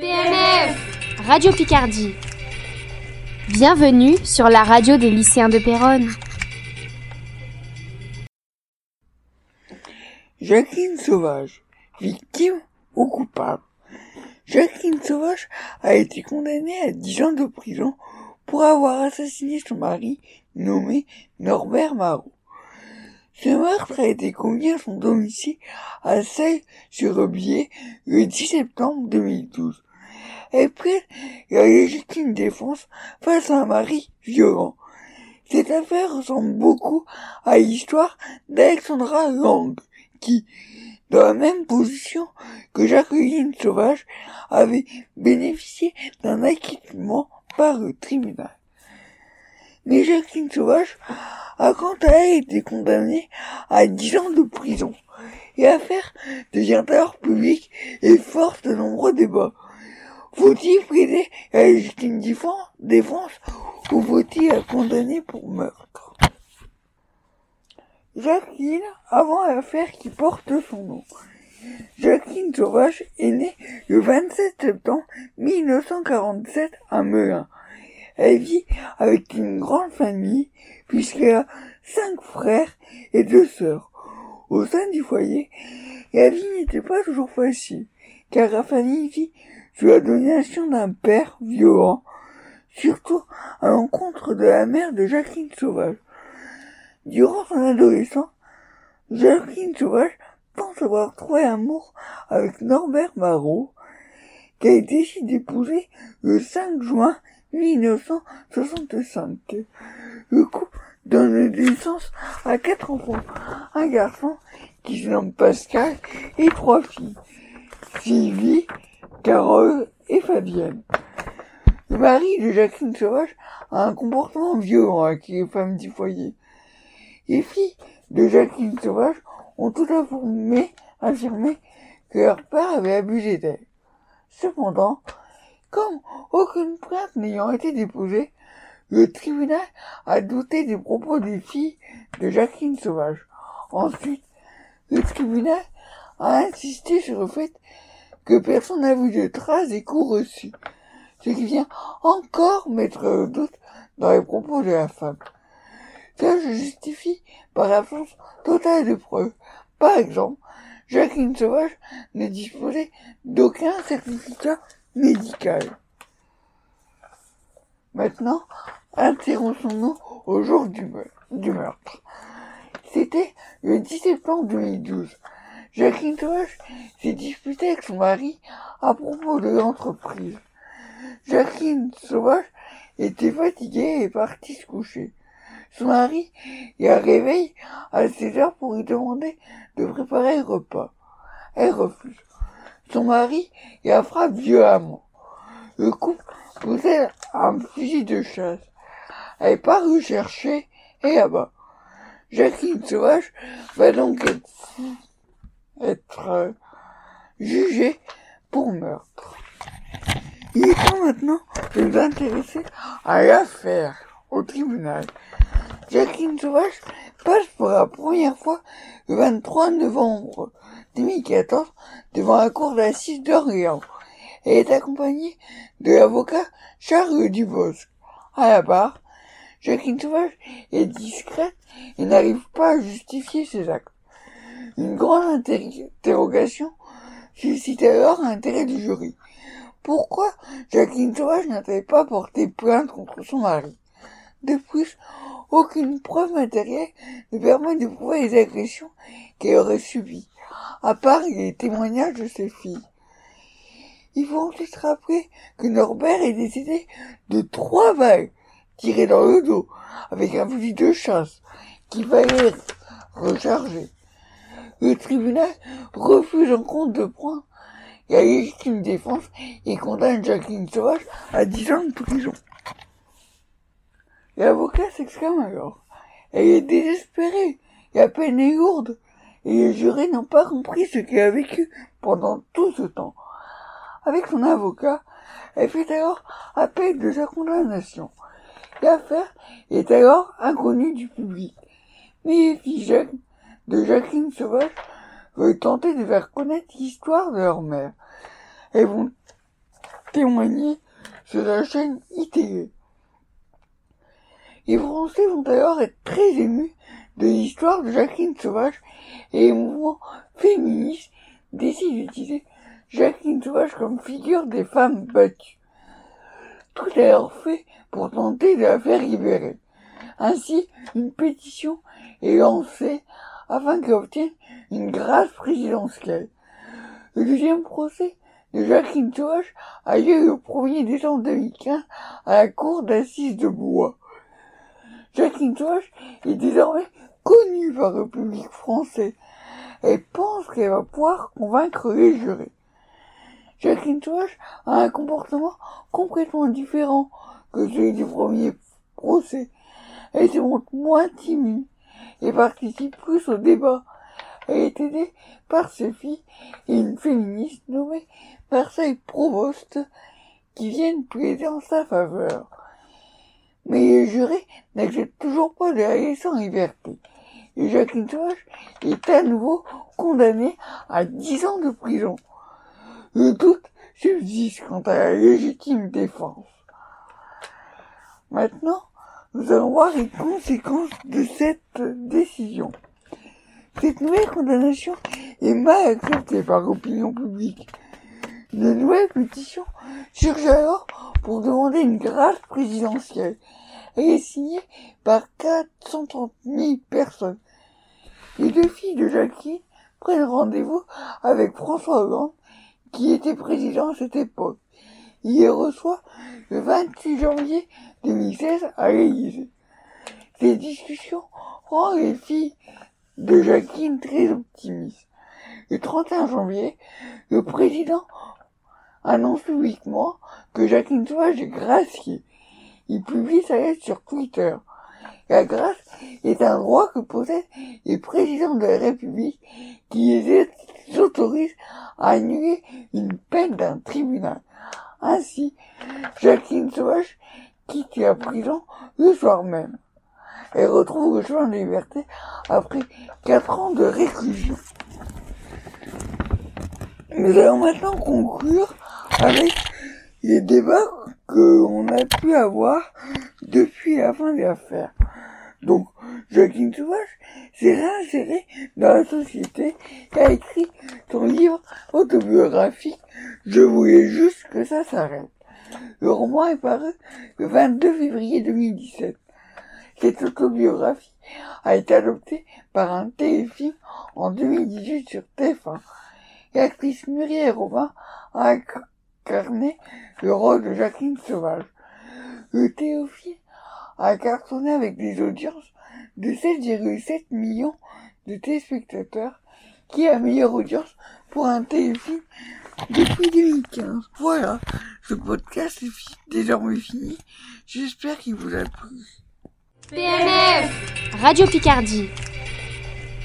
PNF Radio Picardie. Bienvenue sur la radio des lycéens de Péronne. Jacqueline Sauvage, victime ou coupable Jacqueline Sauvage a été condamnée à 10 ans de prison pour avoir assassiné son mari nommé Norbert Marot. Ce meurtre a été commis à son domicile à Seille-sur-Aubier le 10 septembre 2012. Elle prête la légitime défense face à un mari violent. Cette affaire ressemble beaucoup à l'histoire d'Alexandra Lang, qui, dans la même position que Jacqueline Sauvage, avait bénéficié d'un acquittement par le tribunal. Mais Jacqueline Sauvage a quant à elle été condamnée à 10 ans de prison. Et l'affaire devient alors publique et force de nombreux débats. Faut-il priver la légitime défense ou faut-il condamner pour meurtre? Jacqueline, avant l'affaire qui porte son nom, Jacqueline Sauvage est née le 27 septembre 1947 à Melun. Elle vit avec une grande famille puisqu'elle a cinq frères et deux sœurs. Au sein du foyer, la vie n'était pas toujours facile, car la famille vit sous la domination d'un père violent, surtout à l'encontre de la mère de Jacqueline Sauvage. Durant son adolescence, Jacqueline Sauvage pense avoir trouvé amour avec Norbert Marot, qu'elle décide d'épouser le 5 juin 1965. Le couple donne naissance à quatre enfants, un garçon qui se nomme Pascal et trois filles, Sylvie, Carole et Fabienne. Le mari de Jacqueline Sauvage a un comportement violent avec les femmes du foyer. Les filles de Jacqueline Sauvage ont tout affirmé, affirmé que leur père avait abusé d'elle. Cependant, comme aucune plainte n'ayant été déposée, le tribunal a douté des propos des filles de Jacqueline Sauvage. Ensuite, le tribunal a insisté sur le fait que personne n'a vu de traces des coups reçus, ce qui vient encore mettre le doute dans les propos de la femme. Ça se justifie par l'absence totale de preuves. Par exemple, Jacqueline Sauvage ne disposait d'aucun certificat médical. Maintenant, intéressons-nous au jour du, meurtre. C'était le 10 septembre 2012. Jacqueline Sauvage s'est disputée avec son mari à propos de l'entreprise. Jacqueline Sauvage était fatiguée et partie se coucher. Son mari la réveille à 16 heures pour lui demander de préparer le repas. Elle refuse. Son mari la frappe violemment. Le couple possède un fusil de chasse. Elle part le chercher et là-bas. Jacqueline Sauvage va donc être, euh, jugée pour meurtre. Il est temps maintenant de nous intéresser à l'affaire au tribunal. Jacqueline Sauvage passe pour la première fois le 23 novembre 2014 devant la cour d'assises d'Orléans. Elle est accompagnée de l'avocat Charles Dubosc. À la barre, Jacqueline Sauvage est discrète et n'arrive pas à justifier ses actes. Une grande interrogation suscite alors l'intérêt du jury. Pourquoi Jacqueline Sauvage n'a-t-elle pas porté plainte contre son mari? De plus, aucune preuve matérielle ne permet de prouver les agressions qu'elle aurait subies, à part les témoignages de ses filles. Il faut ensuite rappeler que Norbert est décédé de trois balles tirées dans le dos avec un fusil de chasse qui fallait recharger. Le tribunal refuse en compte de prendre la légitime défense et condamne Jacqueline Sauvage à 10 ans de prison. L'avocat s'exclame alors. Elle est désespérée. La peine est lourde. Et les jurés n'ont pas compris ce qu'elle a vécu pendant tout ce temps. Avec son avocat, elle fait alors appel de sa condamnation. L'affaire est alors inconnue du public. Mais les filles de Jacqueline Sauvage veulent tenter de faire connaître l'histoire de leur mère. Elles vont témoigné sur la chaîne ITV. Les Français vont d'ailleurs être très émus de l'histoire de Jacqueline Sauvage et les mouvements féministes décident d'utiliser Jacqueline Sauvage comme figure des femmes battues. Tout est alors fait pour tenter de la faire libérer. Ainsi, une pétition est lancée afin qu'elle obtienne une grâce présidentielle. Le deuxième procès de Jacqueline Sauvage a lieu le 1er décembre 2015 à la cour d'assises de Bois. Jacqueline Sauvage est désormais connue par le public français et pense qu'elle va pouvoir convaincre les jurés. Jacqueline Sauvage a un comportement complètement différent que celui du premier procès. Elle se montre moins timide et participe plus au débat. Elle est aidée par ses filles et une féministe nommée Marseille Provost qui viennent plaider en sa faveur. Mais les jurés n'acceptent toujours pas de la laisser en liberté. Et Jacqueline Sauvage est à nouveau condamnée à 10 ans de prison. Le doute subsiste quant à la légitime défense. Maintenant, nous allons voir les conséquences de cette décision. Cette nouvelle condamnation est mal acceptée par l'opinion publique. Une nouvelle pétition surgit alors pour demander une grâce présidentielle. Elle est signée par 430 000 personnes. Les deux filles de Jacqueline prennent rendez-vous avec François Hollande qui était président à cette époque. Il les reçoit le 26 janvier 2016 à l'Élysée. Ces discussions rendent les filles de Jacqueline très optimistes. Le 31 janvier, le président annonce publiquement que Jacqueline Sauvage est graciée. Il publie sa lettre sur Twitter. La grâce est un droit que possèdent les présidents de la République qui les autorisent à annuler une peine d'un tribunal. Ainsi, Jacqueline Sauvage quitte la prison le soir même. Elle retrouve le chemin de liberté après quatre ans de réclusion. Nous allons maintenant conclure avec les débats qu'on a pu avoir depuis la fin de l'affaire. Donc, Jacqueline Sauvage s'est réinsérée dans la société et a écrit son livre autobiographique Je voulais juste que ça s'arrête. Le roman est paru le 22 février 2017. Cette autobiographie a été adoptée par un téléfilm en 2018 sur TF1. L'actrice Muriel Robin a incarné le rôle de Jacqueline Sauvage. Le téléfilm a cartonné avec des audiences de 7,7 millions de téléspectateurs, qui est la meilleure audience pour un téléfilm depuis 2015. Voilà, ce podcast est désormais fini. J'espère qu'il vous a plu. PNF Radio Picardie